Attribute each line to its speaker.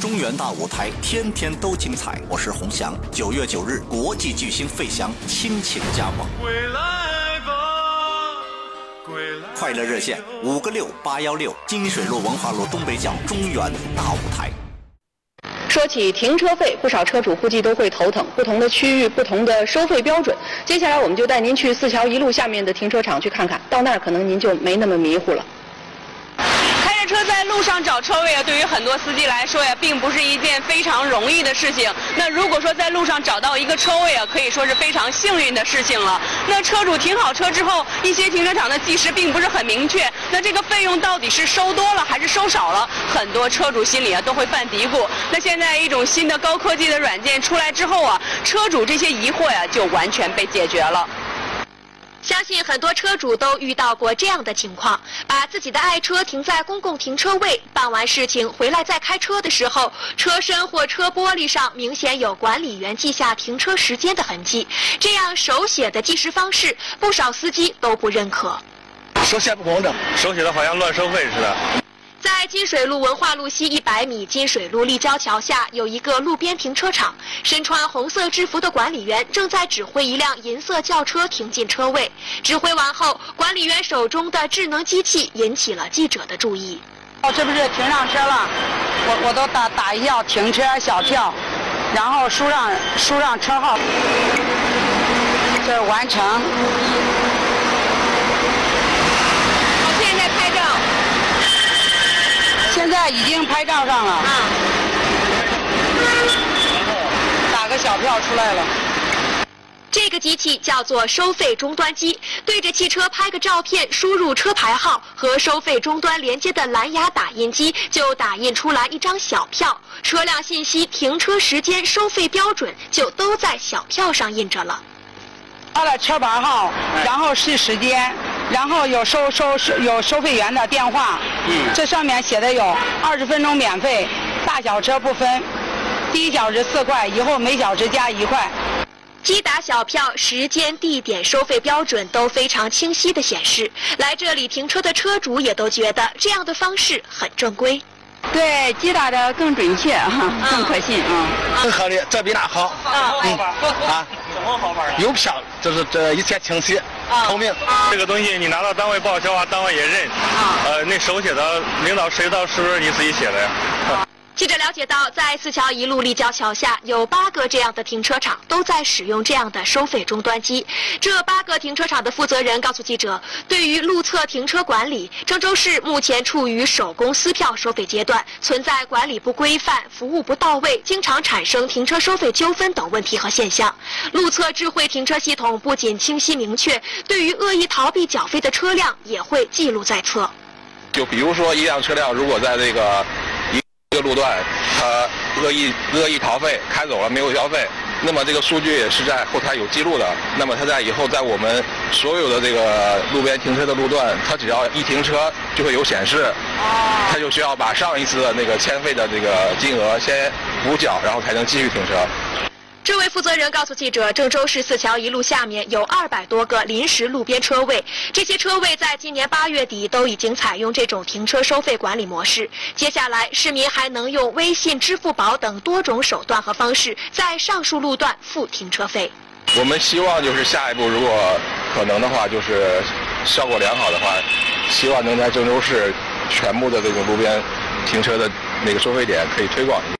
Speaker 1: 中原大舞台，天天都精彩。我是洪翔。九月九日，国际巨星费翔倾情加盟。归来吧，归来。快乐热线五个六八幺六，金水路文化路东北角中原大舞台。
Speaker 2: 说起停车费，不少车主估计都会头疼。不同的区域，不同的收费标准。接下来，我们就带您去四桥一路下面的停车场去看看，到那儿可能您就没那么迷糊了。
Speaker 3: 在路上找车位啊，对于很多司机来说呀，并不是一件非常容易的事情。那如果说在路上找到一个车位啊，可以说是非常幸运的事情了。那车主停好车之后，一些停车场的计时并不是很明确，那这个费用到底是收多了还是收少了？很多车主心里啊都会犯嘀咕。那现在一种新的高科技的软件出来之后啊，车主这些疑惑呀就完全被解决了。
Speaker 4: 相信很多车主都遇到过这样的情况：把自己的爱车停在公共停车位，办完事情回来再开车的时候，车身或车玻璃上明显有管理员记下停车时间的痕迹。这样手写的计时方式，不少司机都不认可。
Speaker 5: 手写不工整，手写的好像乱收费似的。
Speaker 4: 在金水路文化路西一百米金水路立交桥下有一个路边停车场，身穿红色制服的管理员正在指挥一辆银色轿车停进车位。指挥完后，管理员手中的智能机器引起了记者的注意。
Speaker 6: 哦，这不是停上车了？我我都打打一下停车小票，然后输上输上车号，这完成。现在已经拍照上了，啊打个小票出来了。
Speaker 4: 这个机器叫做收费终端机，对着汽车拍个照片，输入车牌号和收费终端连接的蓝牙打印机，就打印出来一张小票，车辆信息、停车时间、收费标准就都在小票上印着了。
Speaker 6: 他的车牌号，然后是时间。然后有收收收有收费员的电话，嗯这上面写的有二十分钟免费，大小车不分，第一小时四块，以后每小时加一块。
Speaker 4: 机打小票，时间、地点、收费标准都非常清晰的显示。来这里停车的车主也都觉得这样的方式很正规。
Speaker 6: 对，机打的更准确哈，更可信啊。
Speaker 5: 更合理，这比那好。
Speaker 7: 嗯啊，怎么好法呢？
Speaker 5: 有票，就是这一切清晰。透明，
Speaker 7: 这个东西你拿到单位报销啊，单位也认。呃，那手写的，领导谁知道是不是你自己写的呀？
Speaker 4: 记者了解到，在四桥一路立交桥下有八个这样的停车场，都在使用这样的收费终端机。这八个停车场的负责人告诉记者，对于路侧停车管理，郑州市目前处于手工撕票收费阶段，存在管理不规范、服务不到位、经常产生停车收费纠纷等问题和现象。路侧智慧停车系统不仅清晰明确，对于恶意逃避缴费的车辆也会记录在册。
Speaker 5: 就比如说，一辆车辆如果在这个。这个路段，他恶意恶意逃费开走了没有交费，那么这个数据也是在后台有记录的。那么他在以后在我们所有的这个路边停车的路段，他只要一停车就会有显示，他就需要把上一次的那个欠费的这个金额先补缴，然后才能继续停车。
Speaker 4: 这位负责人告诉记者，郑州市四桥一路下面有二百多个临时路边车位，这些车位在今年八月底都已经采用这种停车收费管理模式。接下来，市民还能用微信、支付宝等多种手段和方式，在上述路段付停车费。
Speaker 5: 我们希望就是下一步，如果可能的话，就是效果良好的话，希望能在郑州市全部的这种路边停车的那个收费点可以推广。